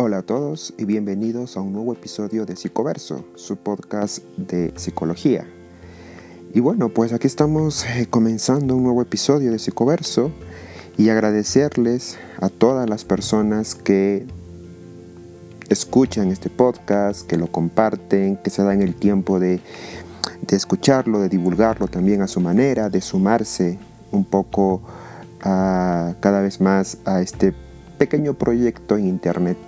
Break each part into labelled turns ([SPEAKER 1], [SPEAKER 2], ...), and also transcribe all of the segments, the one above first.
[SPEAKER 1] Hola a todos y bienvenidos a un nuevo episodio de Psicoverso, su podcast de psicología. Y bueno, pues aquí estamos eh, comenzando un nuevo episodio de Psicoverso y agradecerles a todas las personas que escuchan este podcast, que lo comparten, que se dan el tiempo de, escucharlo, de divulgarlo también a su manera, de sumarse un poco a, cada vez más a este pequeño proyecto en Internet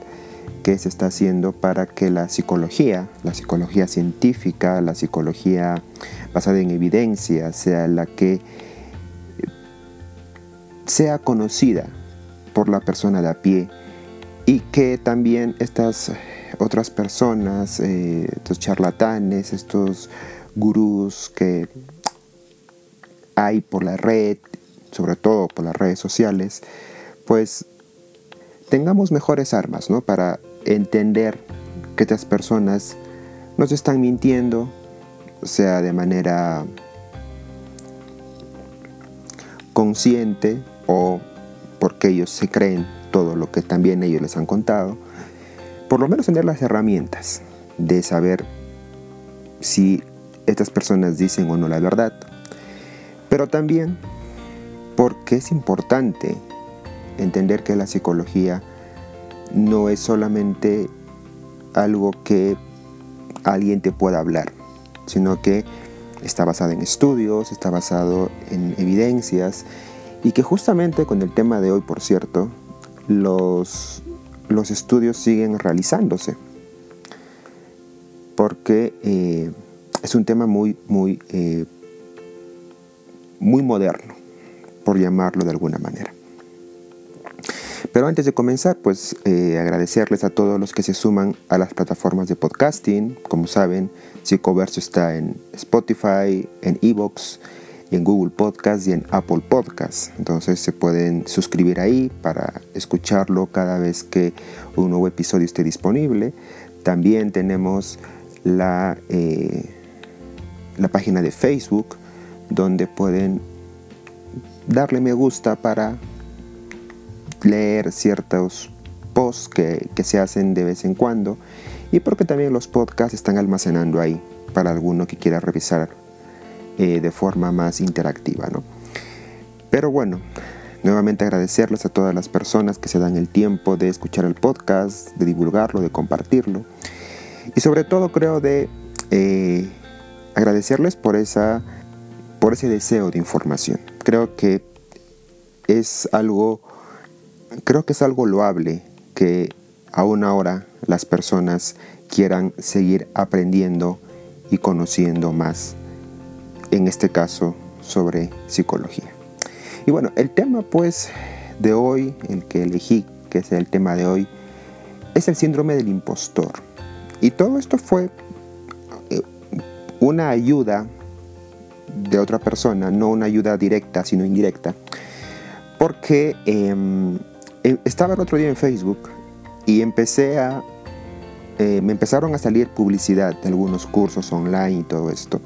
[SPEAKER 1] que se está haciendo para que la psicología, la psicología científica, la psicología basada en evidencia, sea la que sea conocida por la persona de a pie y que también estas otras personas, eh, estos charlatanes, estos gurús que hay por la red, sobre todo por las redes sociales, pues tengamos mejores armas ¿no? para entender que estas personas nos están mintiendo, sea de manera consciente o porque ellos se creen todo lo que también ellos les han contado, por lo menos tener las herramientas de saber si estas personas dicen o no la verdad, pero también porque es importante entender que la psicología no es solamente algo que alguien te pueda hablar, sino que está basado en estudios, está basado en evidencias y que justamente con el tema de hoy, por cierto, los, los estudios siguen realizándose porque eh, es un tema muy, muy, eh, muy moderno, por llamarlo de alguna manera. Pero antes de comenzar, pues eh, agradecerles a todos los que se suman a las plataformas de podcasting. Como saben, Psicoverso está en Spotify, en Evox, en Google Podcast y en Apple Podcast. Entonces se pueden suscribir ahí para escucharlo cada vez que un nuevo episodio esté disponible. También tenemos la, eh, la página de Facebook donde pueden darle me gusta para leer ciertos posts que, se hacen de vez en cuando y porque también los podcasts están almacenando ahí para alguno que quiera revisar eh, de forma más interactiva. ¿no? Pero bueno, nuevamente agradecerles a todas las personas que se dan el tiempo de escuchar el podcast, de divulgarlo, de compartirlo y sobre todo creo de eh, agradecerles por, esa, por ese deseo de información. Creo que es algo creo que es algo loable que aún ahora las personas quieran seguir aprendiendo y conociendo más, en este caso, sobre psicología. Y bueno, el tema pues de hoy, el que elegí, que es el tema de hoy, es el síndrome del impostor. Y todo esto fue eh, una ayuda de otra persona, no una ayuda directa, sino indirecta, porque em, estaba el otro día en Facebook y empecé a... Eh, me empezaron a salir publicidad de algunos cursos online y todo esto.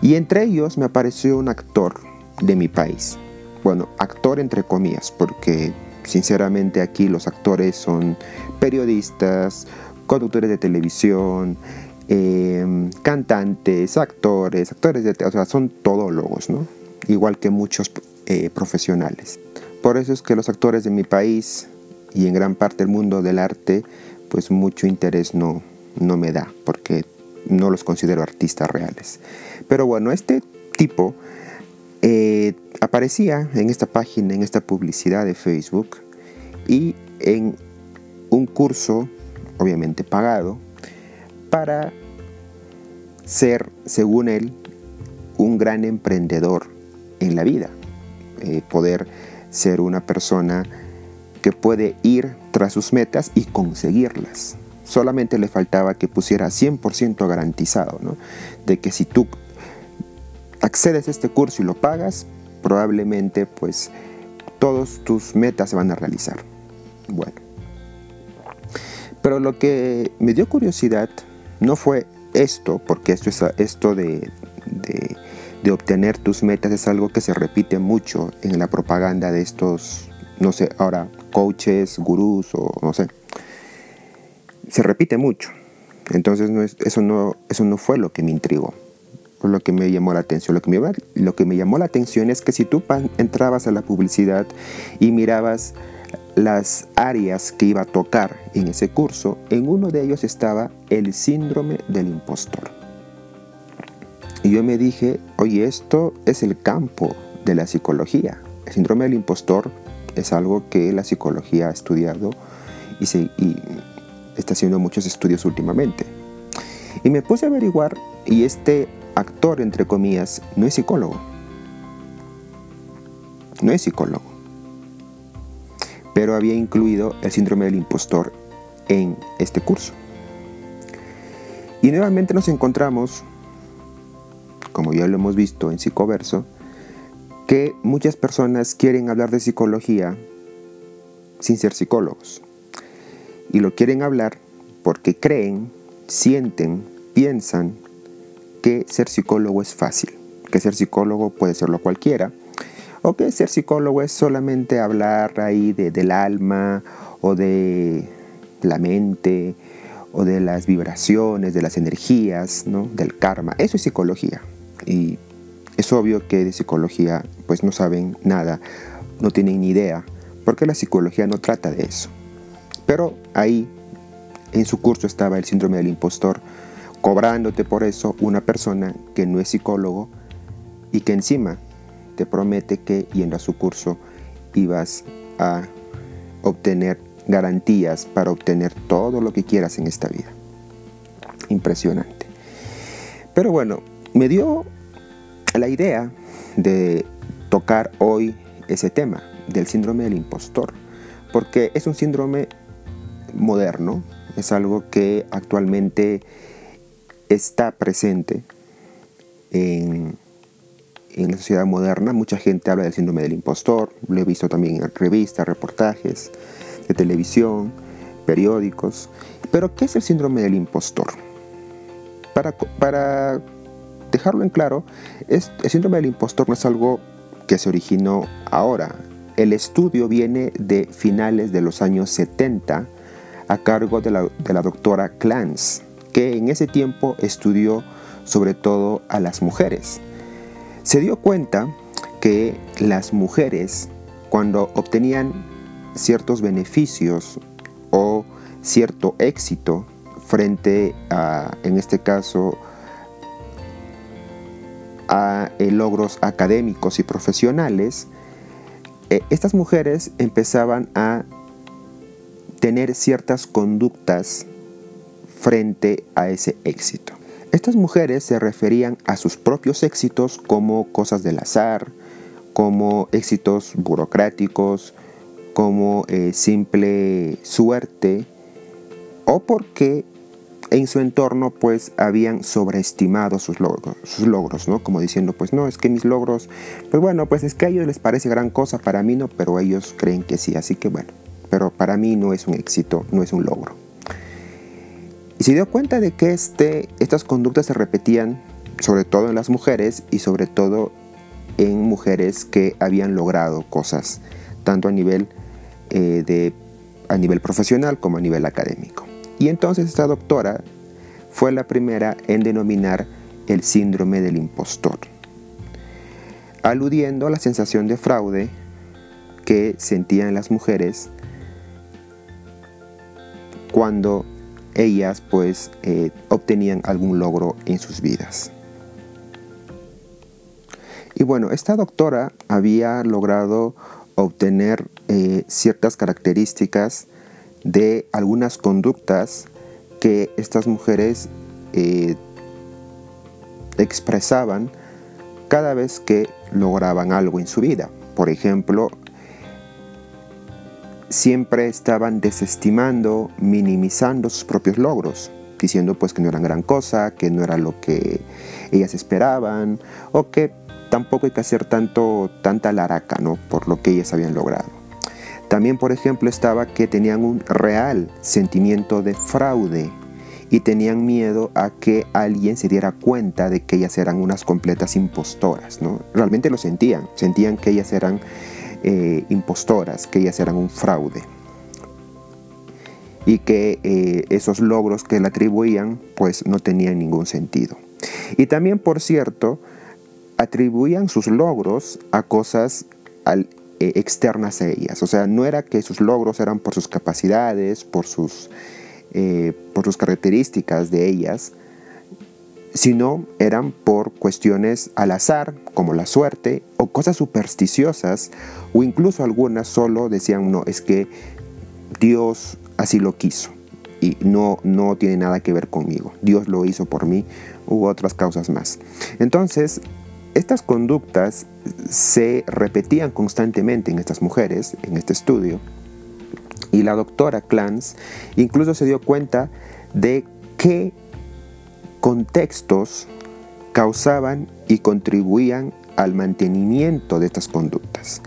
[SPEAKER 1] Y entre ellos me apareció un actor de mi país. Bueno, actor entre comillas, porque sinceramente aquí los actores son periodistas, conductores de televisión, em, cantantes, actores, actores de... O sea, son todólogos, ¿no? Igual que muchos eh, profesionales. Por eso es que los actores de mi país y en gran parte del mundo del arte, pues mucho interés no, no me da, porque no los considero artistas reales. Pero bueno, este tipo eh, aparecía en esta página, en esta publicidad de Facebook y en un curso, obviamente pagado, para ser, según él, un gran emprendedor en la vida, eh, poder ser una persona que puede ir tras sus metas y conseguirlas. Solamente le faltaba que pusiera 100% garantizado, ¿no? De que si tú accedes a este curso y lo pagas, probablemente pues todos tus metas se van a realizar. Bueno. Pero lo que me dio curiosidad no fue esto, porque esto, es, esto de de obtener tus metas es algo que se repite mucho en la propaganda de estos, no sé, ahora coaches, gurús o no sé. se repite mucho. Entonces no eso, no, eso no fue lo que me intrigó, lo que me llamó la atención. Lo que me, lo que me llamó la atención es que si tú entrabas a la publicidad y mirabas las áreas que iba a tocar en ese curso, en uno de ellos estaba el síndrome del impostor. Y yo me dije, oye, esto es el campo de la psicología. El síndrome del impostor es algo que la psicología ha estudiado y, se, está haciendo muchos estudios últimamente. Y me puse a averiguar y este actor, entre comillas, no es psicólogo. No es psicólogo. Pero había incluido el síndrome del impostor en este curso. Y nuevamente nos encontramos, como ya lo hemos visto en Psicoverso, que muchas personas quieren hablar de psicología sin ser psicólogos. Y lo quieren hablar porque creen, sienten, piensan que ser psicólogo es fácil, que ser psicólogo puede serlo cualquiera, o que ser psicólogo es solamente hablar ahí de, del alma o de la mente o de las vibraciones, de las energías, ¿no? del karma. Eso es psicología. Y es obvio que de psicología pues no saben nada, no tienen ni idea, porque la psicología no trata de eso. Pero ahí en su curso estaba el síndrome del impostor, cobrándote por eso una persona que no es psicólogo y que encima te promete que yendo a su curso ibas a obtener garantías para obtener todo lo que quieras en esta vida. Impresionante. Pero bueno, me dio la idea de tocar hoy ese tema del síndrome del impostor, porque es un síndrome moderno, es algo que actualmente está presente en, la sociedad moderna. Mucha gente habla del síndrome del impostor, lo he visto también en revistas, reportajes de televisión, periódicos. Pero, ¿qué es el síndrome del impostor? Para dejarlo en claro, el síndrome del impostor no es algo que se originó ahora. El estudio viene de finales de los años 70 a cargo de la, de la doctora Clance, que en ese tiempo estudió sobre todo a las mujeres. Se dio cuenta que las mujeres, cuando obtenían ciertos beneficios o cierto éxito frente a, en este caso, a eh, logros académicos y profesionales, eh, estas mujeres empezaban a tener ciertas conductas frente a ese éxito. Estas mujeres se referían a sus propios éxitos como cosas del azar, como éxitos burocráticos, como eh, simple suerte, o porque en su entorno pues habían sobreestimado sus logros, sus logros, ¿no? Como diciendo, pues no, es que mis logros, pues bueno, pues es que a ellos les parece gran cosa, para mí no, pero ellos creen que sí, así que bueno, pero para mí no es un éxito, no es un logro. Y se dio cuenta de que este, estas conductas se repetían sobre todo en las mujeres y sobre todo en mujeres que habían logrado cosas, tanto a nivel, eh, de, a nivel profesional como a nivel académico. Y entonces esta doctora fue la primera en denominar el síndrome del impostor, aludiendo a la sensación de fraude que sentían las mujeres cuando ellas pues eh, obtenían algún logro en sus vidas. Y bueno, esta doctora había logrado obtener eh, ciertas características de algunas conductas que estas mujeres eh, expresaban cada vez que lograban algo en su vida. Por ejemplo, siempre estaban desestimando, minimizando sus propios logros, diciendo pues que no eran gran cosa, que no era lo que ellas esperaban, o que tampoco hay que hacer tanto, tanta laraca ¿no? por lo que ellas habían logrado. También, por ejemplo, estaba que tenían un real sentimiento de fraude y tenían miedo a que alguien se diera cuenta de que ellas eran unas completas impostoras. ¿no? Realmente lo sentían, sentían que ellas eran eh, impostoras, que ellas eran un fraude. y que eh, esos logros que le atribuían pues no tenían ningún sentido. Y también, por cierto, atribuían sus logros a cosas eh, externas a ellas. O sea, no era que sus logros eran por sus capacidades, por sus, eh, por sus características de ellas, sino eran por cuestiones al azar, como la suerte, o cosas supersticiosas, o incluso algunas solo decían, no, es que Dios así lo quiso y no, no tiene nada que ver conmigo. Dios lo hizo por mí u otras causas más. Entonces, estas conductas se repetían constantemente en estas mujeres, en este estudio, y la doctora Clance incluso se dio cuenta de qué contextos causaban y contribuían al mantenimiento de estas conductas.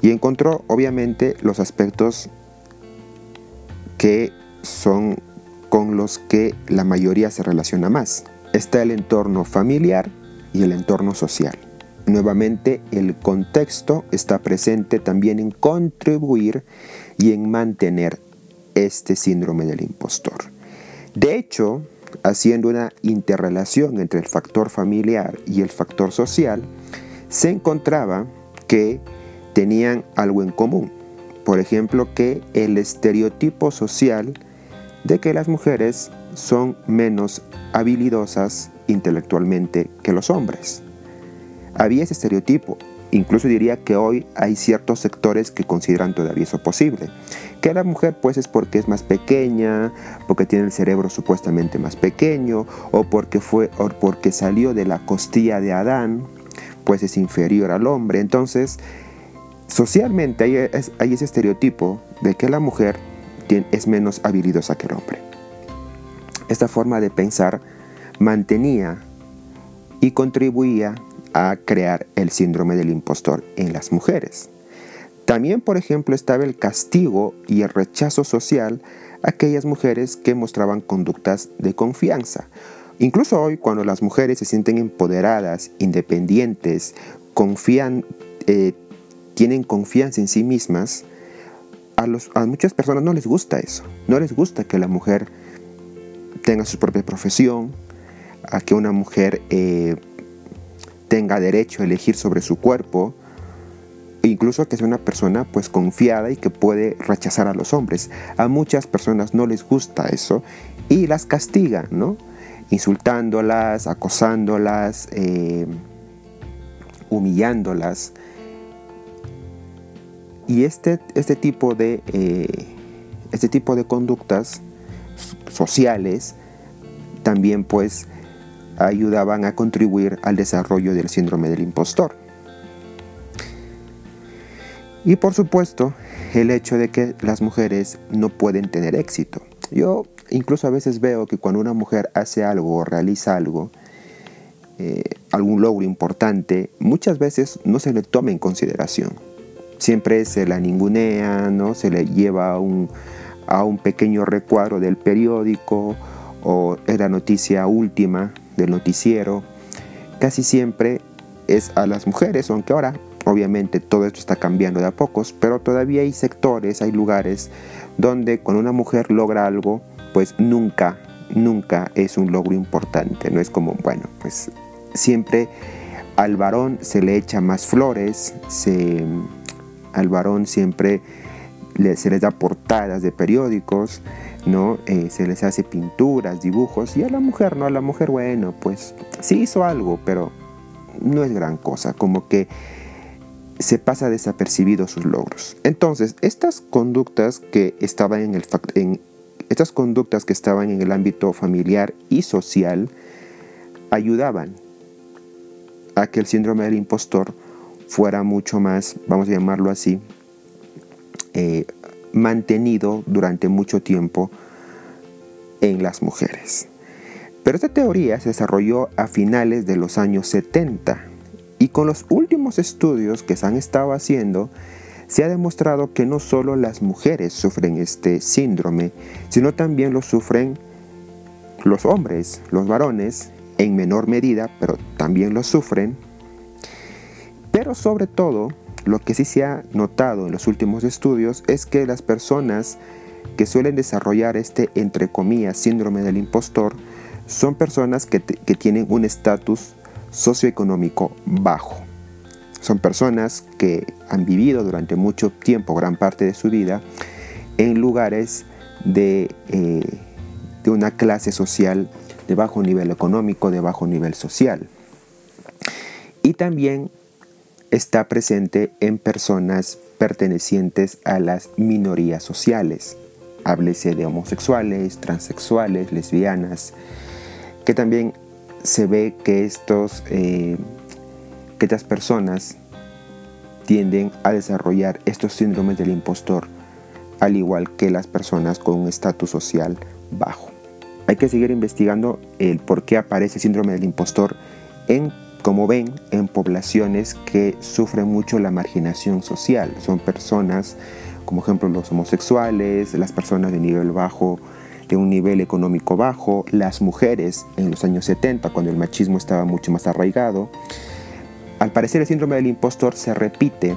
[SPEAKER 1] Y encontró obviamente los aspectos que son con los que la mayoría se relaciona más. Está el entorno familiar, y el entorno social. Nuevamente, el contexto está presente también en contribuir y en mantener este síndrome del impostor. De hecho, haciendo una interrelación entre el factor familiar y el factor social, se encontraba que tenían algo en común. Por ejemplo, que el estereotipo social de que las mujeres son menos habilidosas intelectualmente que los hombres. Había ese estereotipo, incluso diría que hoy hay ciertos sectores que consideran todavía eso posible. Que la mujer pues es porque es más pequeña, porque tiene el cerebro supuestamente más pequeño, o porque, fue, o porque salió de la costilla de Adán, pues es inferior al hombre. Entonces, socialmente hay, hay ese estereotipo de que la mujer es menos habilidosa que el hombre. Esta forma de pensar mantenía y contribuía a crear el síndrome del impostor en las mujeres. También, por ejemplo, estaba el castigo y el rechazo social a aquellas mujeres que mostraban conductas de confianza. Incluso hoy, cuando las mujeres se sienten empoderadas, independientes, confían, eh, tienen confianza en sí mismas, a, a muchas personas no les gusta eso. No les gusta que la mujer tenga su propia profesión, a que una mujer eh, tenga derecho a elegir sobre su cuerpo, e incluso que sea una persona pues confiada y que puede rechazar a los hombres. A muchas personas no les gusta eso y las castigan, ¿no? Insultándolas, acosándolas, eh, humillándolas. Y este, este, tipo de, eh, este tipo de conductas sociales también pues ayudaban a contribuir al desarrollo del síndrome del impostor. Y por supuesto, el hecho de que las mujeres no pueden tener éxito. Yo incluso a veces veo que cuando una mujer hace algo o realiza algo, eh, algún logro importante, muchas veces no se le toma en consideración. Siempre se la ningunea, ¿no? se le lleva a un, a un pequeño recuadro del periódico o es la noticia última del noticiero, casi siempre es a las mujeres, aunque ahora obviamente todo esto está cambiando de a pocos, pero todavía hay sectores, hay lugares donde cuando una mujer logra algo, pues nunca, nunca es un logro importante, no es como, bueno, pues siempre al varón se le echa más flores, al varón siempre se les da portadas de periódicos, ¿no? Eh, se les hace pinturas, dibujos, y a la mujer, ¿no? A la mujer, bueno, pues sí hizo algo, pero no es gran cosa, como que se pasa desapercibido sus logros. Entonces, estas conductas que estaban en el estas conductas que estaban en el ámbito familiar y social ayudaban a que el síndrome del impostor fuera mucho más, vamos a llamarlo así, eh, mantenido durante mucho tiempo en las mujeres. Pero esta teoría se desarrolló a finales de los años 70 y con los últimos estudios que se han estado haciendo, se ha demostrado que no solo las mujeres sufren este síndrome, sino también lo sufren los hombres, los varones, en menor medida, pero también lo sufren. Pero sobre todo, lo que sí se ha notado en los últimos estudios es que las personas que suelen desarrollar este, entre síndrome del impostor, son personas que, tienen un estatus socioeconómico bajo. Son personas que han vivido durante mucho tiempo, gran parte de su vida, en lugares de, eh, de una clase social de bajo nivel económico, de bajo nivel social. Y también está presente en personas pertenecientes a las minorías sociales. Háblese de homosexuales, transexuales, lesbianas, que también se ve que estos eh, que estas personas tienden a desarrollar estos síndromes del impostor, al igual que las personas con un estatus social bajo. Hay que seguir investigando el por qué aparece síndrome del impostor en, como ven, en poblaciones que sufren mucho la marginación social. Son personas, como ejemplo los homosexuales, las personas de nivel bajo, de un nivel económico bajo, las mujeres en los años 70, cuando el machismo estaba mucho más arraigado, al parecer el síndrome del impostor se repite,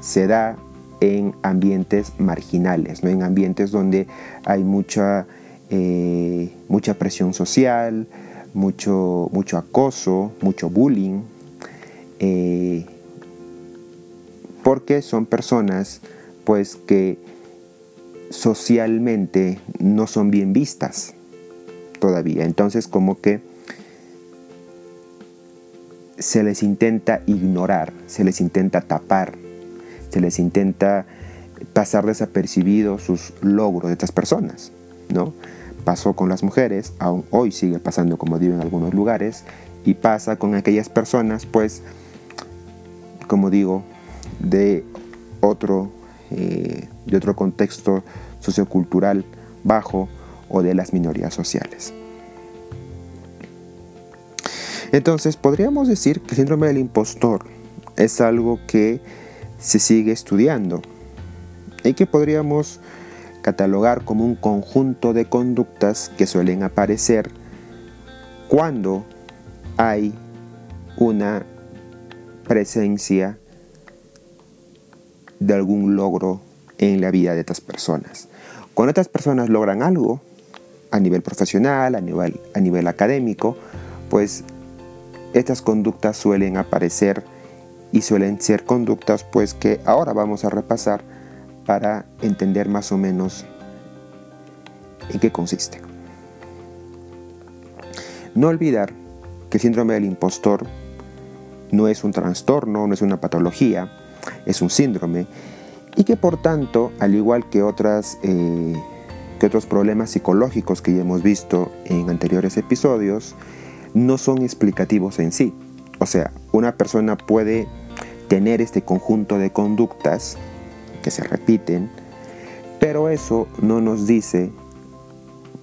[SPEAKER 1] se da en ambientes marginales, ¿no? en ambientes donde hay mucha, eh, mucha presión social, mucho, mucho acoso, mucho bullying, eh, porque son personas pues que socialmente no son bien vistas todavía. Entonces como que se les intenta ignorar, se les intenta tapar, se les intenta pasar desapercibidos sus logros de estas personas, ¿no? Pasó con las mujeres, aún hoy sigue pasando, como digo, en algunos lugares, y pasa con aquellas personas, pues, como digo, de otro, eh, de otro contexto sociocultural bajo o de las minorías sociales. Entonces, podríamos decir que el síndrome del impostor es algo que se sigue estudiando y que podríamos catalogar como un conjunto de conductas que suelen aparecer cuando hay una presencia de algún logro en la vida de estas personas. Cuando estas personas logran algo a nivel profesional, a nivel, a nivel académico, pues estas conductas suelen aparecer y suelen ser conductas pues que ahora vamos a repasar para entender más o menos en qué consiste. No olvidar que el síndrome del impostor no es un trastorno, no es una patología, es un síndrome y que por tanto, al igual que, otras, eh, que otros problemas psicológicos que ya hemos visto en anteriores episodios, no son explicativos en sí. O sea, una persona puede tener este conjunto de conductas que se repiten, pero eso no nos dice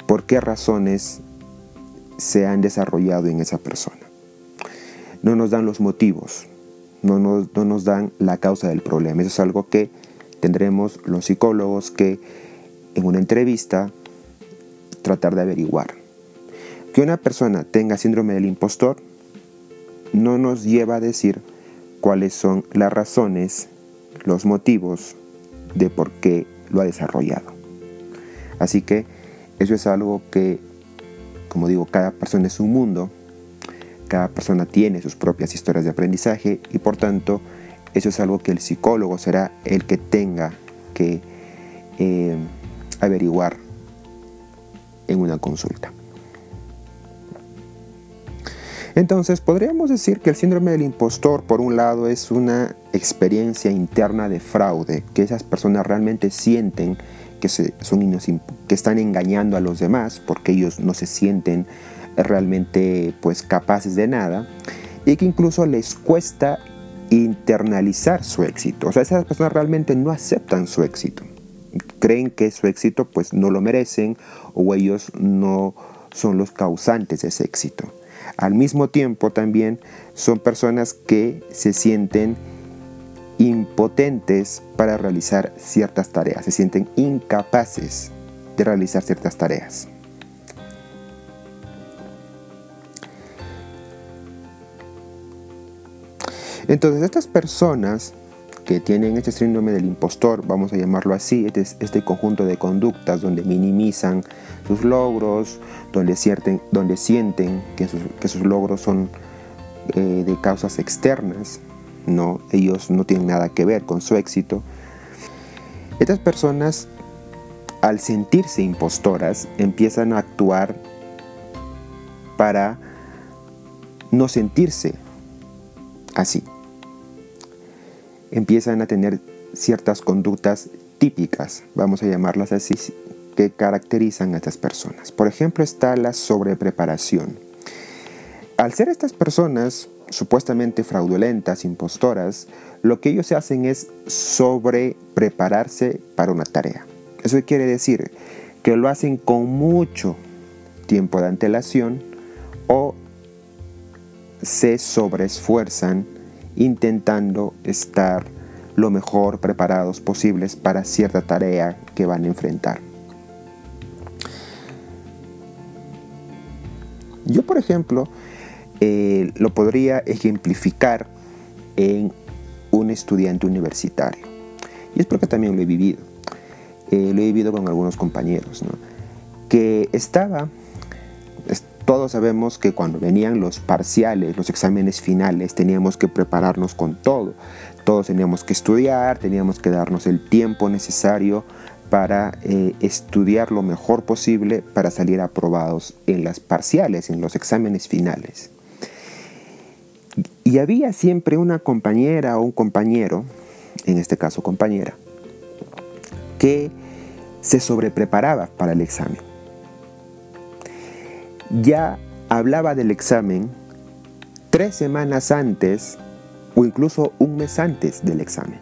[SPEAKER 1] por qué razones se han desarrollado en esa persona. No nos dan los motivos, no nos, no nos dan la causa del problema. Eso es algo que tendremos los psicólogos que en una entrevista tratar de averiguar. Que una persona tenga síndrome del impostor no nos lleva a decir cuáles son las razones, los motivos de por qué lo ha desarrollado. Así que eso es algo que, como digo, cada persona es un mundo, cada persona tiene sus propias historias de aprendizaje y por tanto eso es algo que el psicólogo será el que tenga que eh, averiguar en una consulta. Entonces, podríamos decir que el síndrome del impostor, por un lado, es una experiencia interna de fraude, que esas personas realmente sienten que, son que están engañando a los demás porque ellos no se sienten realmente pues, capaces de nada y que incluso les cuesta internalizar su éxito. O sea, esas personas realmente no aceptan su éxito. Creen que su éxito pues no lo merecen o ellos no son los causantes de ese éxito. Al mismo tiempo también son personas que se sienten impotentes para realizar ciertas tareas, se sienten incapaces de realizar ciertas tareas. Entonces estas personas que tienen este síndrome del impostor, vamos a llamarlo así, este, este conjunto de conductas donde minimizan sus logros, donde, sienten, donde sienten que sus, logros son eh, de causas externas, no, ellos no tienen nada que ver con su éxito. Estas personas, al sentirse impostoras, empiezan a actuar para no sentirse así. Empiezan a tener ciertas conductas típicas, vamos a llamarlas así, que caracterizan a estas personas. Por ejemplo, está la sobrepreparación. Al ser estas personas supuestamente fraudulentas, impostoras, lo que ellos hacen es sobreprepararse para una tarea. Eso quiere decir que lo hacen con mucho tiempo de antelación o se sobreesfuerzan intentando estar lo mejor preparados posibles para cierta tarea que van a enfrentar. Yo, por ejemplo, eh, lo podría ejemplificar en un estudiante universitario. Y es porque también lo he vivido. Eh, lo he vivido con algunos compañeros, que estaba todos sabemos que cuando venían los parciales, los exámenes finales, teníamos que prepararnos con todo. Todos teníamos que estudiar, teníamos que darnos el tiempo necesario para eh, estudiar lo mejor posible para salir aprobados en las parciales, en los exámenes finales. Y había siempre una compañera o un compañero, en este caso compañera, que se sobrepreparaba para el examen ya hablaba del examen tres semanas antes o incluso un mes antes del examen.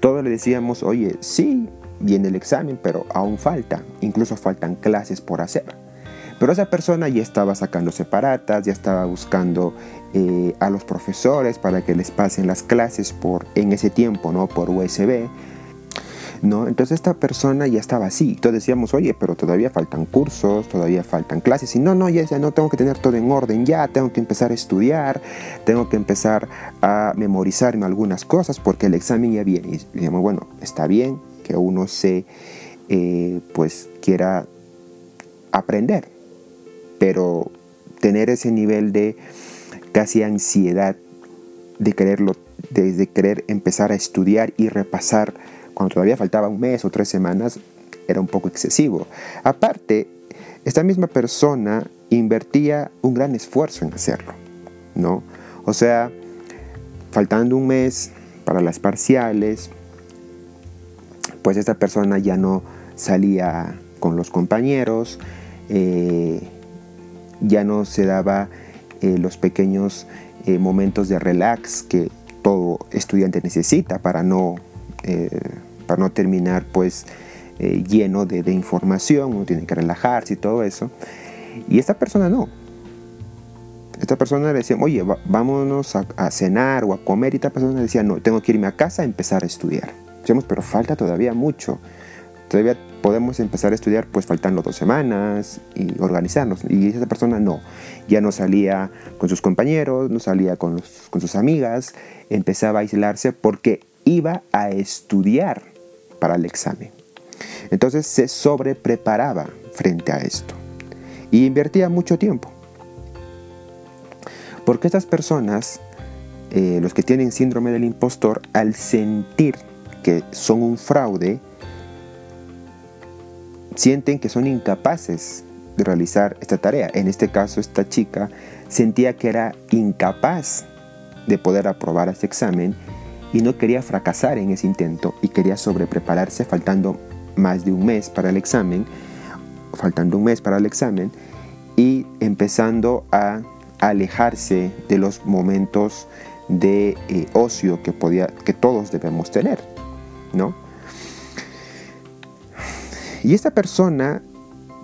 [SPEAKER 1] Todos le decíamos, oye, sí, viene el examen, pero aún falta, incluso faltan clases por hacer. Pero esa persona ya estaba sacando separatas, ya estaba buscando eh, a los profesores para que les pasen las clases por, en ese tiempo, ¿no? Por USB ¿no? Entonces esta persona ya estaba así. Entonces decíamos, oye, pero todavía faltan cursos, todavía faltan clases. Y no, no, ya, ya no tengo que tener todo en orden, ya tengo que empezar a estudiar, tengo que empezar a memorizarme algunas cosas porque el examen ya viene. Y decíamos, bueno, está bien que uno se, eh, pues, quiera aprender, pero tener ese nivel de casi ansiedad de quererlo, de querer empezar a estudiar y repasar cuando todavía faltaba un mes o tres semanas, era un poco excesivo. Aparte, esta misma persona invertía un gran esfuerzo en hacerlo, ¿no? O sea, faltando un mes para las parciales, pues esta persona ya no salía con los compañeros, eh, ya no se daba eh, los pequeños eh, momentos de relax que todo estudiante necesita para no para no terminar pues eh, lleno de, información, uno tiene que relajarse y todo eso. Y esta persona no. Esta persona le decía, oye, vámonos a, cenar o a comer. Y esta persona decía, no, tengo que irme a casa a empezar a estudiar. Decíamos, pero falta todavía mucho. Todavía podemos empezar a estudiar, pues faltando dos semanas y organizarnos. Y esa persona no. Ya no salía con sus compañeros, no salía con, con sus amigas, empezaba a aislarse porque iba a estudiar para el examen. Entonces se sobrepreparaba frente a esto y invertía mucho tiempo. Porque estas personas, eh, los que tienen síndrome del impostor, al sentir que son un fraude, sienten que son incapaces de realizar esta tarea. En este caso, esta chica sentía que era incapaz de poder aprobar este examen y no quería fracasar en ese intento y quería sobreprepararse faltando más de un mes para el examen, faltando un mes para el examen y empezando a alejarse de los momentos de eh, ocio que, podía, que todos debemos tener, ¿no? Y esta persona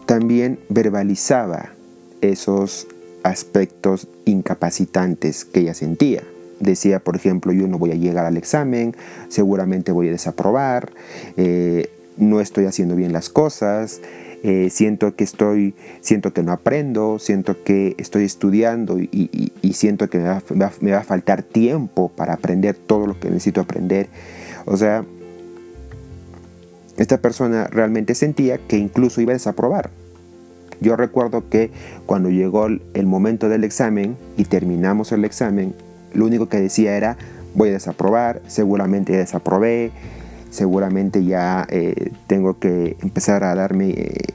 [SPEAKER 1] también verbalizaba esos aspectos incapacitantes que ella sentía decía, por ejemplo, yo no voy a llegar al examen, seguramente voy a desaprobar, eh, no estoy haciendo bien las cosas, eh, siento que estoy, siento que no aprendo, siento que estoy estudiando y, siento que me va, a faltar tiempo para aprender todo lo que necesito aprender. O sea, esta persona realmente sentía que incluso iba a desaprobar. Yo recuerdo que cuando llegó el momento del examen y terminamos el examen, lo único que decía era, voy a desaprobar, seguramente desaprobé, seguramente ya eh, tengo que empezar a darme, eh,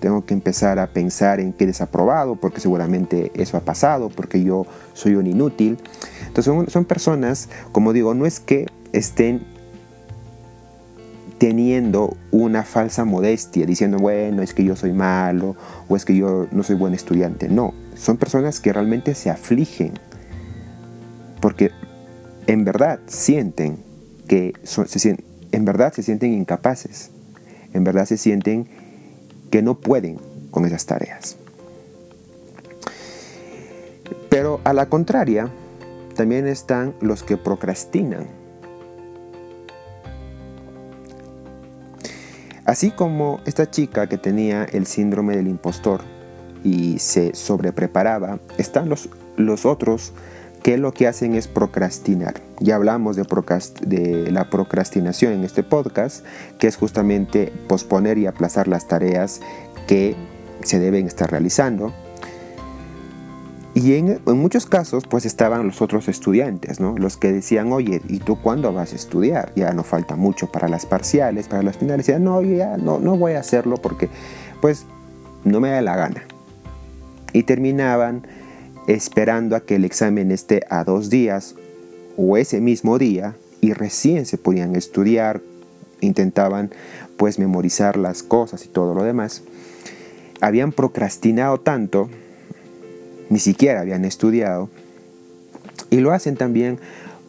[SPEAKER 1] tengo que empezar a pensar en he desaprobado, porque seguramente eso ha pasado, porque yo soy un inútil. Entonces son, son personas, como digo, no es que estén teniendo una falsa modestia, diciendo, bueno, es que yo soy malo o es que yo no soy buen estudiante. No, son personas que realmente se afligen porque en verdad sienten que se en verdad se sienten incapaces, en verdad se sienten que no pueden con esas tareas. Pero a la contraria, también están los que procrastinan. Así como esta chica que tenía el síndrome del impostor y se sobrepreparaba, están los, los otros que lo que hacen es procrastinar. Ya hablamos de, la procrastinación en este podcast, que es justamente posponer y aplazar las tareas que se deben estar realizando. Y en, muchos casos, pues estaban los otros estudiantes, ¿no? Los que decían, oye, ¿y tú cuándo vas a estudiar? Ya no falta mucho para las parciales, para las finales. Decían, no, ya no, no voy a hacerlo porque, pues, no me da la gana. Y terminaban esperando a que el examen esté a dos días o ese mismo día y recién se podían estudiar, intentaban pues memorizar las cosas y todo lo demás. Habían procrastinado tanto, ni siquiera habían estudiado, y lo hacen también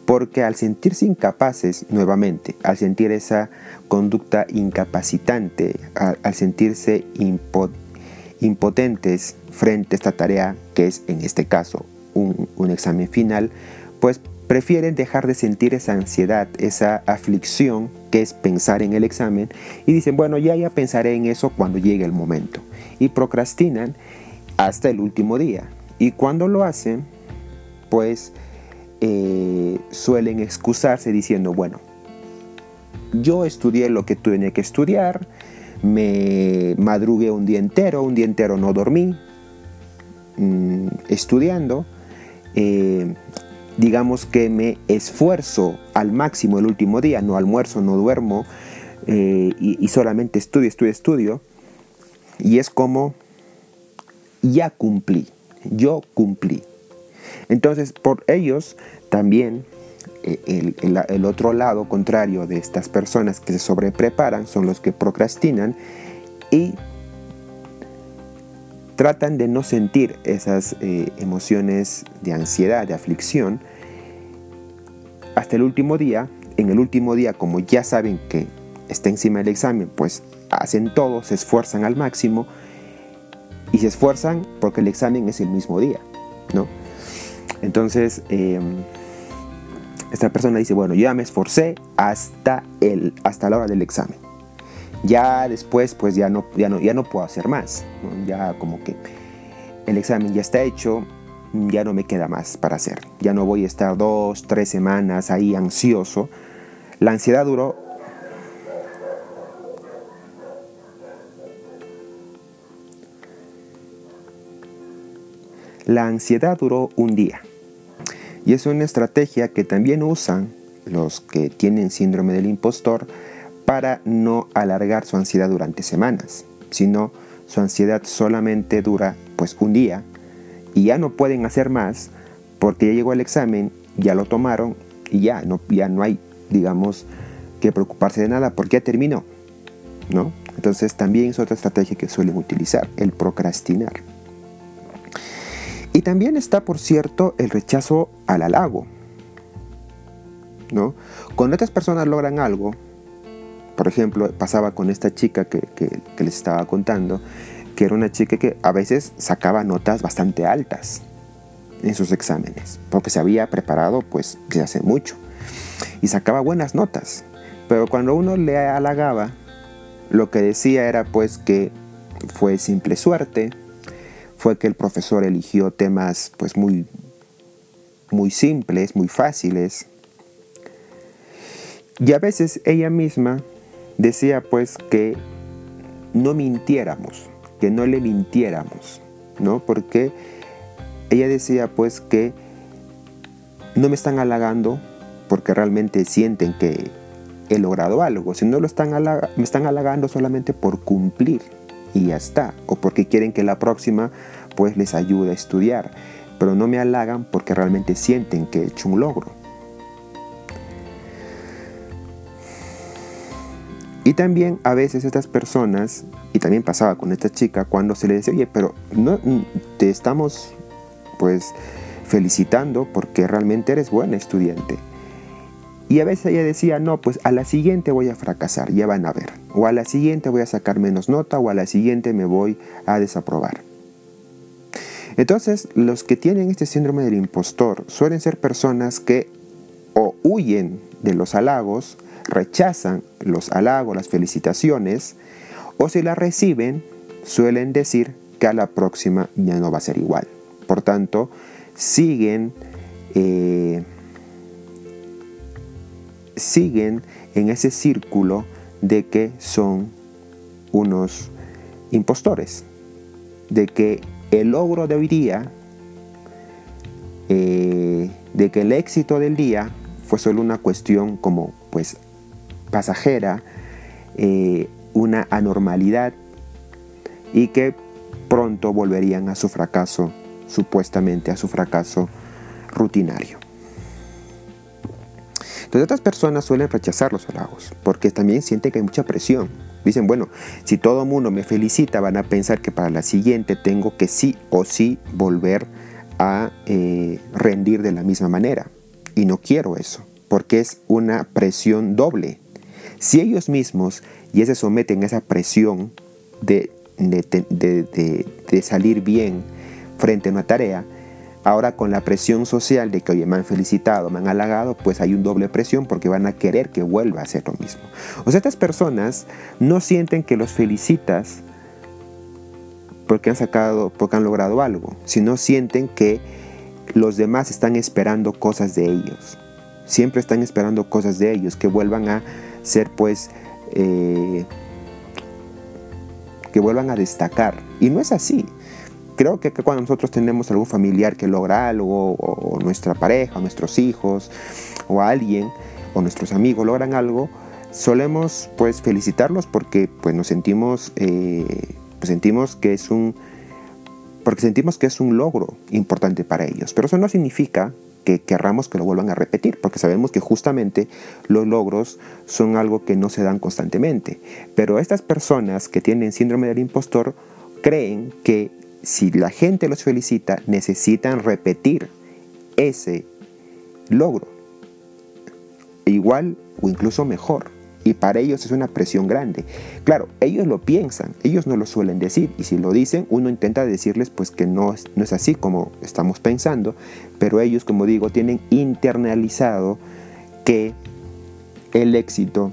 [SPEAKER 1] porque al sentirse incapaces nuevamente, al sentir esa conducta incapacitante, al, sentirse impotentes frente a esta tarea que es en este caso un, examen final, pues prefieren dejar de sentir esa ansiedad, esa aflicción que es pensar en el examen y dicen, bueno, ya ya pensaré en eso cuando llegue el momento. Y procrastinan hasta el último día. Y cuando lo hacen, pues eh, suelen excusarse diciendo, bueno, yo estudié lo que tuve que estudiar, me madrugué un día entero, un día entero no dormí, Mm, estudiando, eh, digamos que me esfuerzo al máximo el último día, no almuerzo, no duermo eh, y, solamente estudio, estudio, estudio. Y es como, ya cumplí, yo cumplí. Entonces, por ellos también eh, el, el, otro lado contrario de estas personas que se sobrepreparan son los que procrastinan y tratan de no sentir esas eh, emociones de ansiedad, de aflicción, hasta el último día. En el último día, como ya saben que está encima del examen, pues hacen todo, se esfuerzan al máximo y se esfuerzan porque el examen es el mismo día, ¿no? Entonces, em, esta persona dice, bueno, ya me esforcé hasta, el, hasta la hora del examen. Ya después, pues ya no, ya no, ya no puedo hacer más. Ya como que el examen ya está hecho, ya no me queda más para hacer. Ya no voy a estar dos, tres semanas ahí ansioso. La ansiedad duró La ansiedad duró un día. Y es una estrategia que también usan los que tienen síndrome del impostor para no alargar su ansiedad durante semanas, sino su ansiedad solamente dura pues un día y ya no pueden hacer más porque ya llegó el examen, ya lo tomaron y ya no, ya no hay, digamos, que preocuparse de nada porque ya terminó, ¿no? Entonces también es otra estrategia que suelen utilizar, el procrastinar. Y también está, por cierto, el rechazo al halago, ¿no? Cuando otras personas logran algo, por ejemplo, pasaba con esta chica que, les estaba contando, que era una chica que a veces sacaba notas bastante altas en sus exámenes, porque se había preparado pues desde hace mucho y sacaba buenas notas. Pero cuando uno le halagaba, lo que decía era pues que fue simple suerte, fue que el profesor eligió temas pues muy, muy simples, muy fáciles. Y a veces ella misma decía pues que no mintiéramos, que no le mintiéramos, ¿no? Porque ella decía pues que no me están halagando porque realmente sienten que he logrado algo, si no lo están me están halagando solamente por cumplir y ya está, o porque quieren que la próxima pues les ayude a estudiar, pero no me halagan porque realmente sienten que he hecho un logro. Y también a veces estas personas, y también pasaba con esta chica, cuando se le decía, oye, pero no te estamos pues felicitando porque realmente eres buena estudiante. Y a veces ella decía, no, pues a la siguiente voy a fracasar, ya van a ver. O a la siguiente voy a sacar menos nota o a la siguiente me voy a desaprobar. Entonces, los que tienen este síndrome del impostor suelen ser personas que o huyen de los halagos, rechazan los halagos, las felicitaciones, o si las reciben, suelen decir que a la próxima ya no va a ser igual. Por tanto, siguen, eh, siguen en ese círculo de que son unos impostores, de que el logro de hoy día, eh, de que el éxito del día fue solo una cuestión como pues pasajera, eh, una anormalidad y que pronto volverían a su fracaso supuestamente a su fracaso rutinario. Entonces otras personas suelen rechazar los halagos porque también sienten que hay mucha presión. Dicen, bueno, si todo el mundo me felicita, van a pensar que para la siguiente tengo que sí o sí volver a eh, rendir de la misma manera. Y no quiero eso, porque es una presión doble. Si ellos mismos ya se someten a esa presión de, de salir bien, frente a una tarea, ahora con la presión social de que, oye, me han felicitado, me han halagado, pues hay un doble presión porque van a querer que vuelva a hacer lo mismo. O sea, estas personas no sienten que los felicitas porque han sacado, porque han logrado algo, sino sienten que los demás están esperando cosas de ellos. Siempre están esperando cosas de ellos, que vuelvan a ser pues... Eh, que vuelvan a destacar. Y no es así creo que cuando nosotros tenemos algún familiar que logra algo, o, nuestra pareja, o nuestros hijos, o alguien, o nuestros amigos logran algo, solemos pues felicitarlos porque pues nos sentimos, eh, pues, sentimos que es un, porque sentimos que es un logro importante para ellos. Pero eso no significa que querramos que lo vuelvan a repetir, porque sabemos que justamente los logros son algo que no se dan constantemente. Pero estas personas que tienen síndrome del impostor creen que si la gente los felicita, necesitan repetir ese logro. Igual o incluso mejor. Y para ellos es una presión grande. Claro, ellos lo piensan, ellos no lo suelen decir. Y si lo dicen, uno intenta decirles pues que no es, no es así como estamos pensando. Pero ellos, como digo, tienen internalizado que el éxito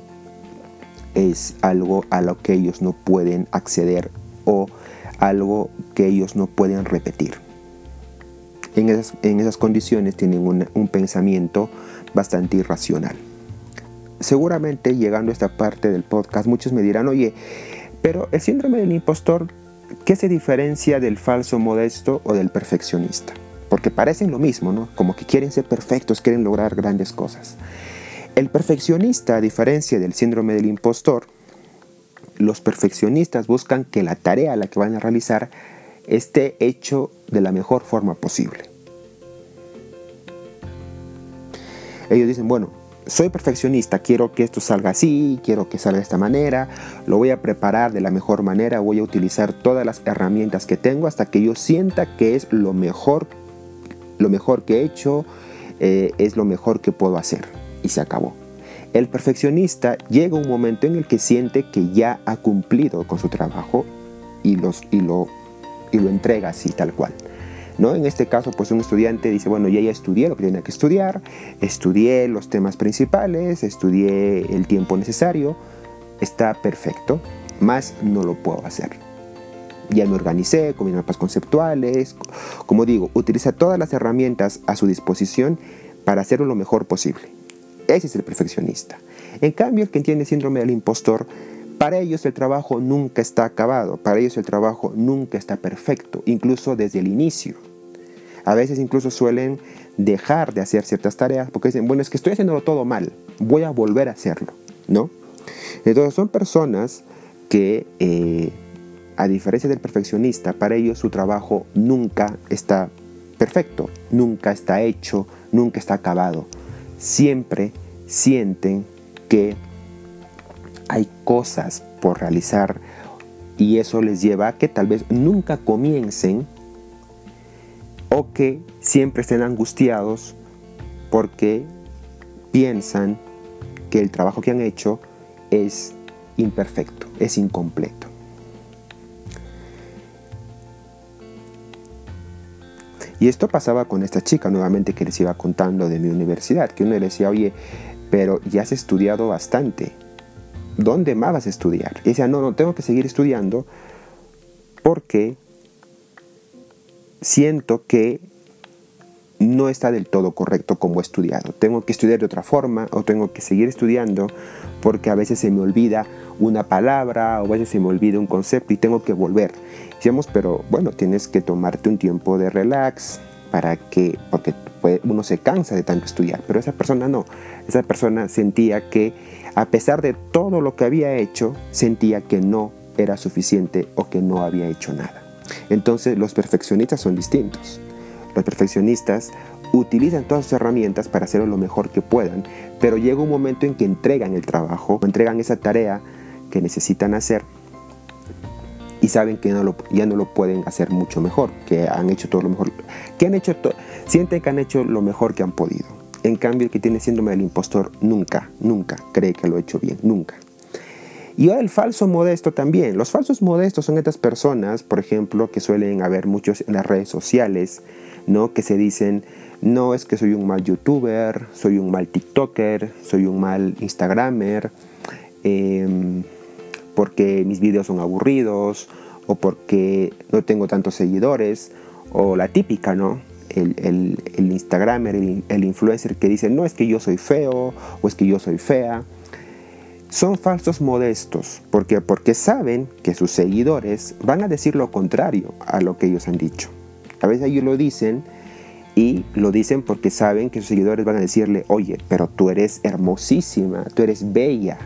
[SPEAKER 1] es algo a lo que ellos no pueden acceder o algo que ellos no pueden repetir. En esas, en esas condiciones tienen un, pensamiento bastante irracional. Seguramente llegando a esta parte del podcast muchos me dirán, oye, pero el síndrome del impostor, ¿qué se diferencia del falso modesto o del perfeccionista? Porque parecen lo mismo, ¿no? Como que quieren ser perfectos, quieren lograr grandes cosas. El perfeccionista, a diferencia del síndrome del impostor, los perfeccionistas buscan que la tarea a la que van a realizar esté hecho de la mejor forma posible. Ellos dicen, bueno, soy perfeccionista, quiero que esto salga así, quiero que salga de esta manera, lo voy a preparar de la mejor manera, voy a utilizar todas las herramientas que tengo hasta que yo sienta que es lo mejor, lo mejor que he hecho, eh, es lo mejor que puedo hacer. Y se acabó. El perfeccionista llega un momento en el que siente que ya ha cumplido con su trabajo y, los, y, lo, y lo entrega así, tal cual. ¿No? En este caso, pues un estudiante dice, bueno, ya ya estudié lo que tenía que estudiar, estudié los temas principales, estudié el tiempo necesario, está perfecto, más no lo puedo hacer. ya me organicé con mapas conceptuales. Como digo, utiliza todas las herramientas a su disposición para hacerlo lo mejor posible. Ese es el perfeccionista. En cambio, el que tiene síndrome del impostor, para ellos el trabajo nunca está acabado, para ellos el trabajo nunca está perfecto, incluso desde el inicio. A veces incluso suelen dejar de hacer ciertas tareas porque dicen, bueno, es que estoy haciéndolo todo mal, voy a volver a hacerlo, ¿no? Entonces son personas que eh, a diferencia del perfeccionista, para ellos su trabajo nunca está perfecto, nunca está hecho, nunca está acabado. Siempre sienten que hay cosas por realizar y eso les lleva a que tal vez nunca comiencen o que siempre estén angustiados porque piensan que el trabajo que han hecho es imperfecto, es incompleto. Y esto pasaba con esta chica nuevamente que les iba contando de mi universidad, que uno le decía, oye, pero ya has estudiado bastante, ¿dónde más vas a estudiar? Y decía, no, no, tengo que seguir estudiando porque siento que no está del todo correcto como he estudiado. Tengo que estudiar de otra forma o tengo que seguir estudiando porque a veces se me olvida una palabra o a veces se me olvida un concepto y tengo que volver. Decíamos, pero bueno, tienes que tomarte un tiempo de relax para que, porque uno se cansa de tanto estudiar, pero esa persona no. Esa persona sentía que a pesar de todo lo que había hecho, sentía que no era suficiente o que no había hecho nada. Entonces los perfeccionistas son distintos. Los perfeccionistas utilizan todas sus herramientas para hacerlo lo mejor que puedan, pero llega un momento en que entregan el trabajo, entregan esa tarea que necesitan hacer y saben que ya no lo pueden hacer mucho mejor, que han hecho todo lo mejor, que han hecho sienten que han hecho lo mejor que han podido. En cambio, el que tiene síndrome del impostor nunca, nunca cree que lo ha hecho bien, nunca. Y ahora el falso modesto también. Los falsos modestos son estas personas, por ejemplo, que suelen haber muchos en las redes sociales, ¿no? Que se dicen, no es que soy un mal youtuber, soy un mal TikToker, soy un mal Instagramer. Eh, porque mis videos son aburridos o porque no tengo tantos seguidores o la típica, ¿no? El, el, el Instagramer, el, influencer que dice, no es que yo soy feo o es que yo soy fea. Son falsos modestos porque, porque saben que sus seguidores van a decir lo contrario a lo que ellos han dicho. A veces ellos lo dicen y lo dicen porque saben que sus seguidores van a decirle, oye, pero tú eres hermosísima, tú eres bella,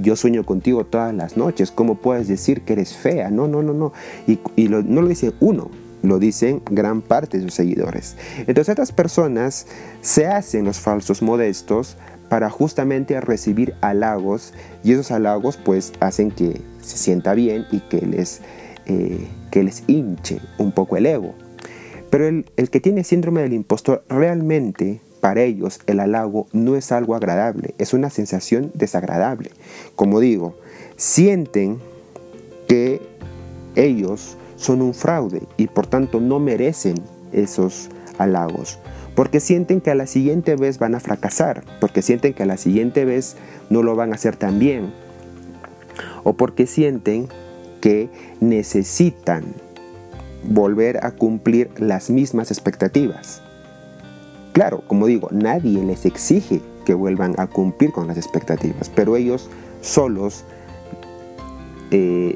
[SPEAKER 1] yo sueño contigo todas las noches, ¿cómo puedes decir que eres fea? No, no, no, no. Y, no lo dice uno, lo dicen gran parte de sus seguidores. Entonces estas personas se hacen los falsos modestos para justamente recibir halagos y esos halagos pues hacen que se sienta bien y que les, eh, que les hinche un poco el ego. Pero el, el que tiene síndrome del impostor realmente para ellos el halago no es algo agradable, es una sensación desagradable. Como digo, sienten que ellos son un fraude y por tanto no merecen esos halagos. Porque sienten que a la siguiente vez van a fracasar, porque sienten que a la siguiente vez no lo van a hacer tan bien, o porque sienten que necesitan volver a cumplir las mismas expectativas. Claro, como digo, nadie les exige que vuelvan a cumplir con las expectativas, pero ellos solos eh,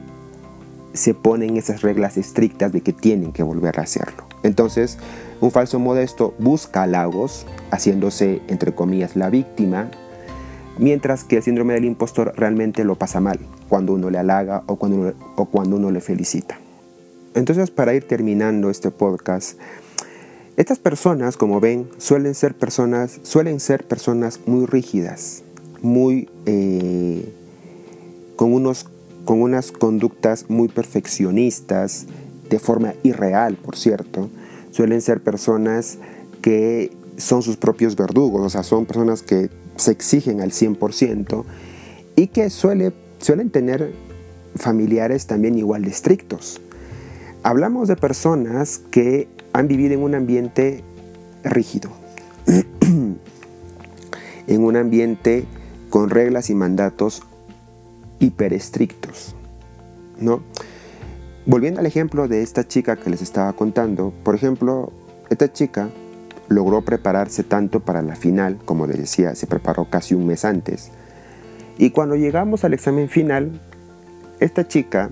[SPEAKER 1] se ponen esas reglas estrictas de que tienen que volver a hacerlo. Entonces, un falso modesto busca halagos, haciéndose, entre comillas, la víctima, mientras que el síndrome del impostor realmente lo pasa mal cuando uno le halaga o cuando o cuando uno le felicita. Entonces, para ir terminando este podcast, estas personas, como ven, suelen ser personas, suelen ser personas muy rígidas, muy eh, con, unos, con unas conductas muy perfeccionistas, de forma irreal, por cierto. Suelen ser personas que son sus propios verdugos, o sea, son personas que se exigen al 100% y que suele, suelen tener familiares también igual de estrictos. Hablamos de personas que han vivido en un ambiente rígido, en un ambiente con reglas y mandatos hiperestrictos, ¿no? volviendo al ejemplo de esta chica que les estaba contando, por ejemplo, esta chica logró prepararse tanto para la final, como les decía, se preparó casi un mes antes. Y cuando llegamos al examen final, esta chica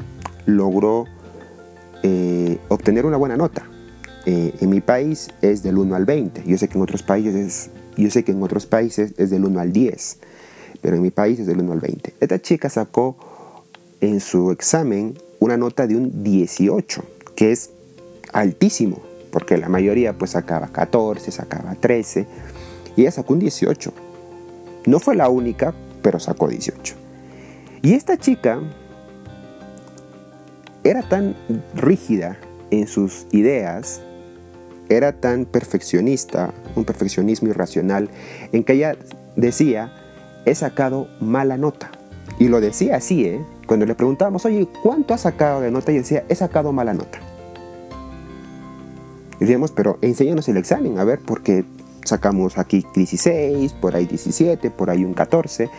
[SPEAKER 1] logró eh, obtener una buena nota. Eh, en mi país es del 1 al 20. Yo sé que en otros países es, yo sé que en otros países es del 1 al 10, pero en mi país es del 1 al 20. Esta chica sacó en su examen una nota de un 18, que es altísimo, porque la mayoría pues sacaba 14, sacaba 13, y ella sacó un 18. No fue la única, pero sacó 18. Y esta chica era tan rígida en sus ideas, era tan perfeccionista, un perfeccionismo irracional, en que ella decía, he sacado mala nota. Y lo decía así, ¿eh? Cuando le preguntábamos, oye, ¿cuánto has sacado de nota? Y decía, he sacado mala nota. Y decíamos, pero enséñanos el examen, a ver, porque sacamos aquí 16, por ahí 17, por ahí un 14.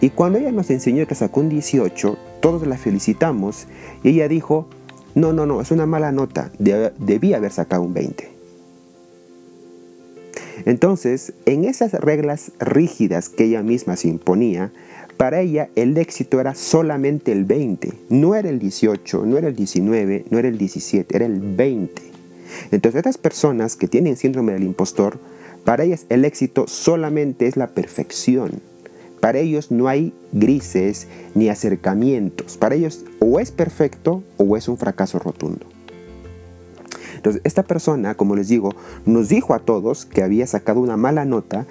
[SPEAKER 1] Y cuando ella nos enseñó que sacó un 18, todos la felicitamos y ella dijo, no, no, no, es una mala nota, debí haber sacado un 20. Entonces, en esas reglas rígidas que ella misma se imponía, para ella el éxito era solamente el 20, no era el 18, no era el 19, no era el 17, era el 20. Entonces, estas personas que tienen síndrome del impostor, para ellas el éxito solamente es la perfección. Para ellos no hay grises ni acercamientos. Para ellos o es perfecto o es un fracaso rotundo. Entonces, esta persona, como les digo, nos dijo a todos que había sacado una mala nota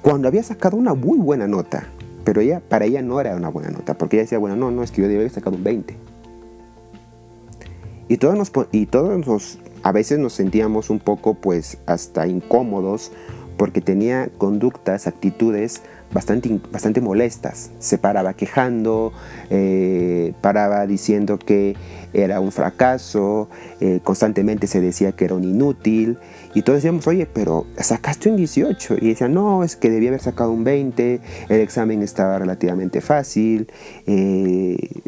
[SPEAKER 1] cuando había sacado una muy buena nota. Pero ella, para ella no era una buena nota, porque ella decía, bueno, no, no, es que yo debía haber sacado un 20. Y todos, nos, y todos nos, a veces nos sentíamos un poco, pues, hasta incómodos, porque tenía conductas, actitudes bastante, bastante molestas. Se paraba quejando, eh, paraba diciendo que era un fracaso, eh, constantemente se decía que era un inútil. Y todos decíamos, oye, pero sacaste un 18. Y decía, no, es que debía haber sacado un 20, el examen estaba relativamente fácil. Eh,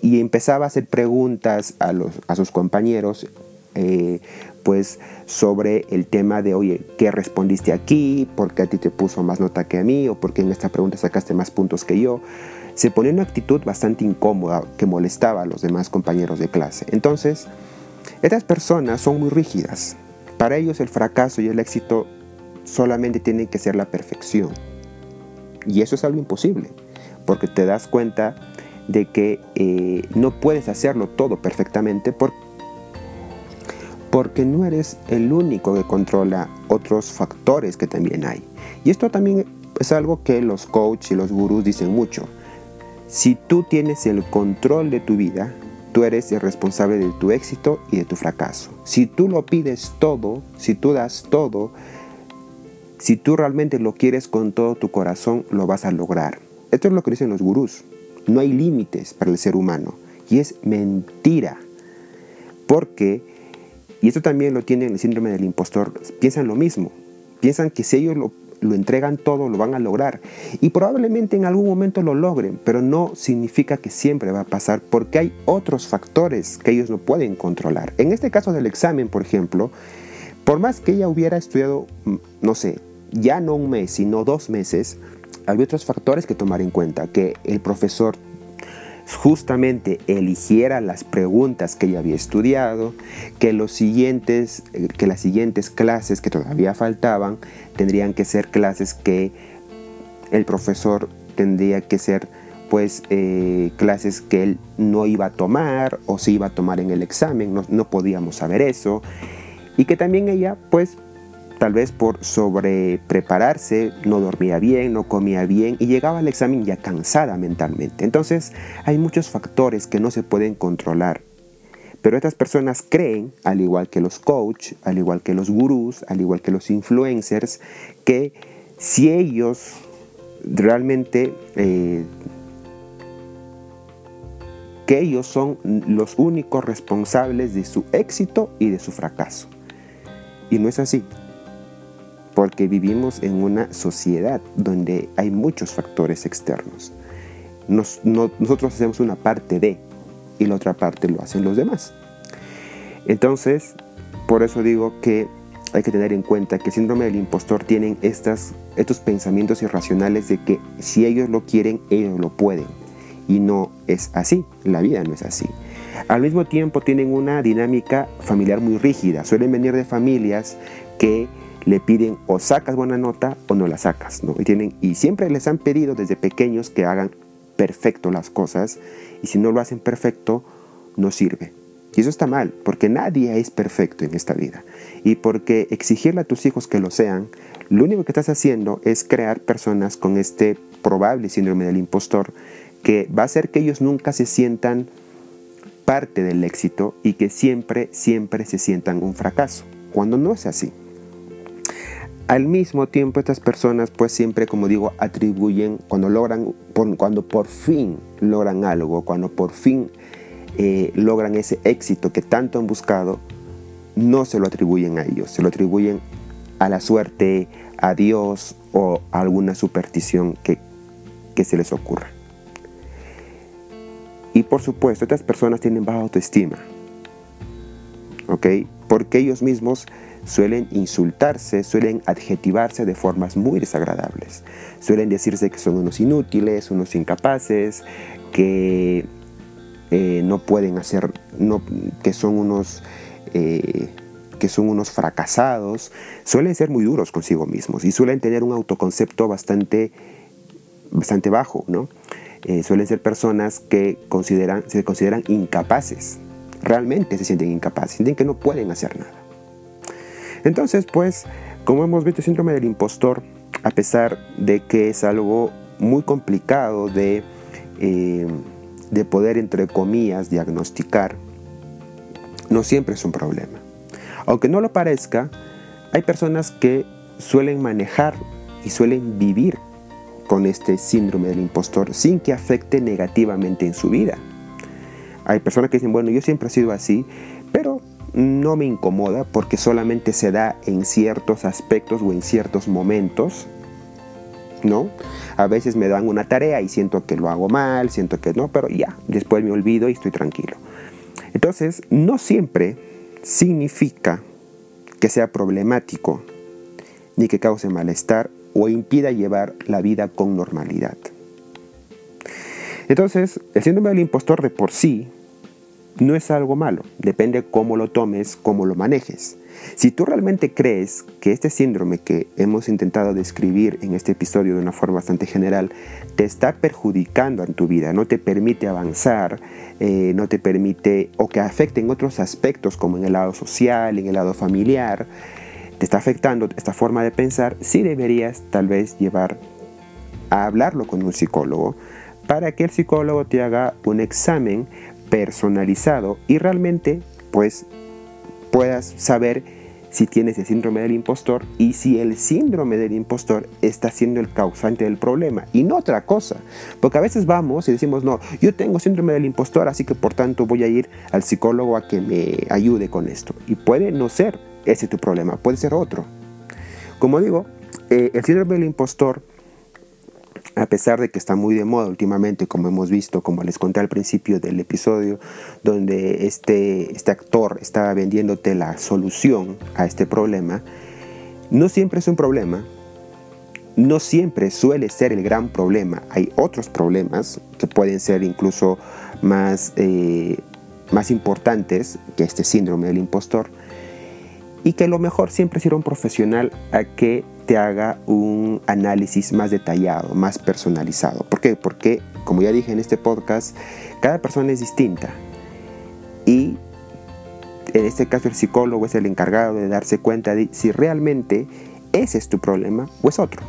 [SPEAKER 1] y empezaba a hacer preguntas a, los, a sus compañeros pues sobre el tema de, oye, ¿qué respondiste aquí? ¿Por qué a ti te puso más nota que a mí? ¿O por qué en esta pregunta sacaste más puntos que yo? Se ponía una actitud bastante incómoda que molestaba a los demás compañeros de clase. Entonces, estas personas son muy rígidas. Para ellos el fracaso y el éxito solamente tienen que ser la perfección. Y eso es algo imposible, porque te das cuenta de que eh, no puedes hacerlo todo perfectamente porque no eres el único que controla otros factores que también hay. Y esto también es algo que los coaches y los gurús dicen mucho. Si tú tienes el control de tu vida, tú eres el responsable de tu éxito y de tu fracaso. Si tú lo pides todo, si tú das todo, si tú realmente lo quieres con todo tu corazón, lo vas a lograr. Esto es lo que dicen los gurús. No hay límites para el ser humano. Y es mentira. Porque y esto también lo tienen el síndrome del impostor. Piensan lo mismo. Piensan que si ellos lo, entregan todo, lo van a lograr. Y probablemente en algún momento lo logren, pero no significa que siempre va a pasar porque hay otros factores que ellos no pueden controlar. En este caso del examen, por ejemplo, por más que ella hubiera estudiado, mm, no sé, ya no un mes, sino dos meses, había otros factores que tomar en cuenta, que el profesor justamente eligiera las preguntas que ella había estudiado, que, los siguientes, eh, que las siguientes clases que todavía faltaban tendrían que ser clases que el profesor tendría que ser pues eh, clases que él no iba a tomar o se iba a tomar en el examen, no podíamos saber eso, y que también ella pues tal vez por sobre prepararse, no dormía bien, no comía bien y llegaba al examen ya cansada mentalmente. Entonces hay muchos factores que no se pueden controlar. Pero estas personas creen, al igual que los coach, al igual que los gurús, al igual que los influencers, que si ellos realmente eh, que ellos son los únicos responsables de su éxito y de su fracaso. Y no es así porque vivimos en una sociedad donde hay muchos factores externos. nosotros hacemos una parte de, y la otra parte lo hacen los demás. Entonces, por eso digo que hay que tener en cuenta que el síndrome del impostor tienen estas, estos pensamientos irracionales de que si ellos lo quieren, ellos lo pueden. Y no es así, la vida no es así. Al mismo tiempo tienen una dinámica familiar muy rígida. Suelen venir de familias que le piden o sacas buena nota o no la sacas. ¿no? Y, tienen, y siempre les han pedido desde pequeños que hagan perfecto las cosas. Y si no lo hacen perfecto, no sirve. Y eso está mal, porque nadie es perfecto en esta vida. Y porque exigirle a tus hijos que lo sean, lo único que estás haciendo es crear personas con este probable síndrome del impostor, que va a hacer que ellos nunca se sientan parte del éxito y que siempre, siempre se sientan un fracaso, cuando no es así. Al mismo tiempo, estas personas, pues siempre, como digo, atribuyen, cuando logran, cuando por fin logran algo, cuando por fin eh, logran ese éxito que tanto han buscado, no se lo atribuyen a ellos, se lo atribuyen a la suerte, a Dios o a alguna superstición que, que se les ocurra. Y por supuesto, estas personas tienen baja autoestima, ¿ok? Porque ellos mismos suelen insultarse, suelen adjetivarse de formas muy desagradables. Suelen decirse que son unos inútiles, unos incapaces, que eh, no pueden hacer, que son unos... Eh, que son unos fracasados, suelen ser muy duros consigo mismos y suelen tener un autoconcepto bastante, bastante bajo, ¿no? Eh, suelen ser personas que consideran, se consideran incapaces, realmente se sienten incapaces, sienten que no pueden hacer nada. Entonces, pues, como hemos visto, el síndrome del impostor, a pesar de que es algo muy complicado de de poder, entre comillas, diagnosticar, no siempre es un problema. Aunque no lo parezca, hay personas que suelen manejar y suelen vivir con este síndrome del impostor sin que afecte negativamente en su vida. Hay personas que dicen, bueno, yo siempre he sido así, pero no me incomoda porque solamente se da en ciertos aspectos o en ciertos momentos ¿no? A veces me dan una tarea y siento que lo hago mal, siento que no, pero ya, después me olvido y estoy tranquilo. Entonces, no siempre significa que sea problemático, ni que cause malestar o impida llevar la vida con normalidad. Entonces, el síndrome del impostor de por sí no es algo malo, depende cómo lo tomes, cómo lo manejes. Si tú realmente crees que este síndrome que hemos intentado describir en este episodio de una forma bastante general te está perjudicando en tu vida, no te permite avanzar, eh, no te permite o que afecte en otros aspectos como en el lado social, en el lado familiar, te está afectando esta forma de pensar, sí deberías tal vez llevar a hablarlo con un psicólogo para que el psicólogo te haga un examen personalizado y realmente pues puedas saber si tienes el síndrome del impostor y si el síndrome del impostor está siendo el causante del problema y no otra cosa. Porque a veces vamos y decimos, no, yo tengo síndrome del impostor, así que por tanto voy a ir al psicólogo a que me ayude con esto. Y puede no ser ese tu problema, puede ser otro. Como digo, eh, el síndrome del impostor a pesar de que está muy de moda últimamente, como hemos visto, como les conté al principio del episodio, donde este, este actor estaba vendiéndote la solución a este problema, no siempre es un problema, no siempre suele ser el gran problema. Hay otros problemas que pueden ser incluso más, eh, más importantes que este síndrome del impostor y que lo mejor siempre a un profesional a que te haga un análisis más detallado, más personalizado. ¿Por qué? Porque, como ya dije en este podcast, cada persona es distinta. Y en este caso el psicólogo es el encargado de darse cuenta de si realmente ese es tu problema o es otro.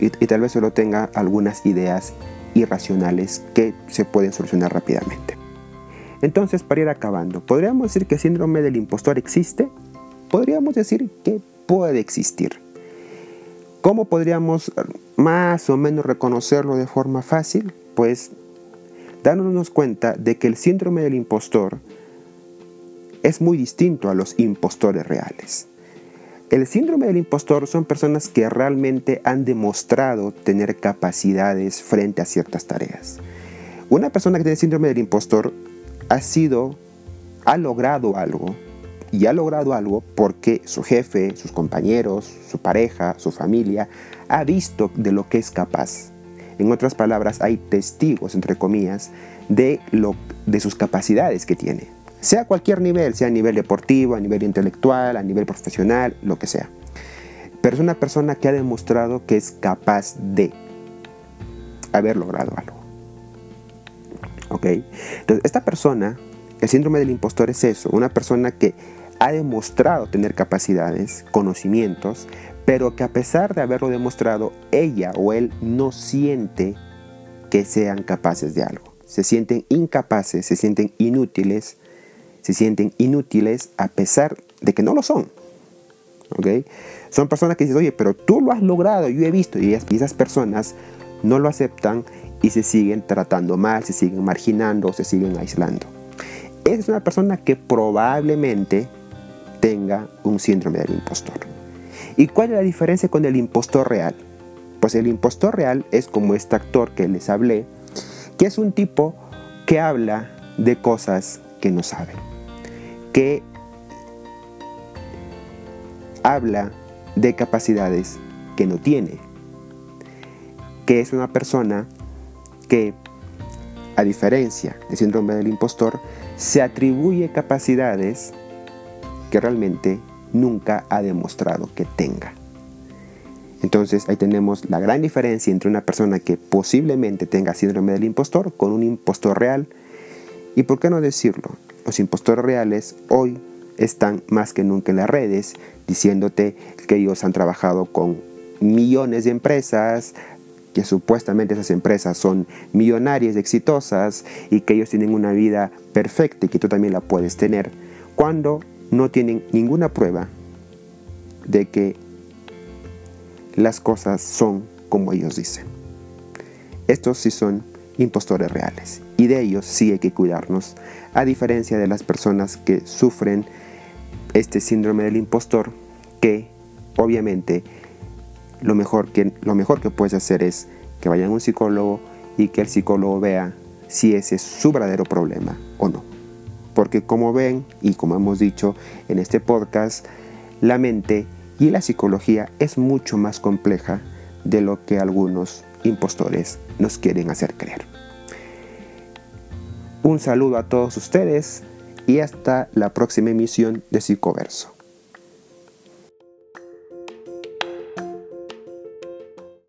[SPEAKER 1] Y, tal vez solo tenga algunas ideas irracionales que se pueden solucionar rápidamente. Entonces, para ir acabando, ¿podríamos decir que el síndrome del impostor existe? Podríamos decir que puede existir. ¿Cómo podríamos más o menos reconocerlo de forma fácil? Pues dándonos cuenta de que el síndrome del impostor es muy distinto a los impostores reales. El síndrome del impostor son personas que realmente han demostrado tener capacidades frente a ciertas tareas. Una persona que tiene síndrome del impostor ha sido, ha logrado algo, y ha logrado algo porque su jefe, sus compañeros, su pareja, su familia, ha visto de lo que es capaz. En otras palabras, hay testigos, entre comillas, de, lo, de sus capacidades que tiene. Sea a cualquier nivel, sea a nivel deportivo, a nivel intelectual, a nivel profesional, lo que sea. Pero es una persona que ha demostrado que es capaz de haber logrado algo. ¿Ok? Entonces, esta persona, el síndrome del impostor es eso, una persona que ha demostrado tener capacidades, conocimientos, pero que a pesar de haberlo demostrado, ella o él no siente que sean capaces de algo. Se sienten incapaces, se sienten inútiles, se sienten inútiles a pesar de que no lo son. ¿Ok? Son personas que dicen, oye, pero tú lo has logrado, yo he visto, y esas personas no lo aceptan y se siguen tratando mal, se siguen marginando, se siguen aislando. Es una persona que probablemente tenga un síndrome del impostor. ¿Y cuál es la diferencia con el impostor real? Pues el impostor real es como este actor que les hablé, que es un tipo que habla de cosas que no sabe, que habla de capacidades que no tiene, que es una persona que, a diferencia del síndrome del impostor, se atribuye capacidades que realmente nunca ha demostrado que tenga. Entonces ahí tenemos la gran diferencia entre una persona que posiblemente tenga síndrome del impostor con un impostor real. Y por qué no decirlo, los impostores reales hoy están más que nunca en las redes diciéndote que ellos han trabajado con millones de empresas, que supuestamente esas empresas son millonarias, exitosas y que ellos tienen una vida perfecta y que tú también la puedes tener, cuando no tienen ninguna prueba de que las cosas son como ellos dicen. Estos sí son impostores reales y de ellos sí hay que cuidarnos, a diferencia de las personas que sufren este síndrome del impostor, que obviamente lo mejor que, lo mejor que puedes hacer es que vayan a un psicólogo y que el psicólogo vea si ese es su verdadero problema o no. Porque como ven y como hemos dicho en este podcast, la mente y la psicología es mucho más compleja de lo que algunos impostores nos quieren hacer creer. Un saludo a todos ustedes y hasta la próxima emisión de Psicoverso.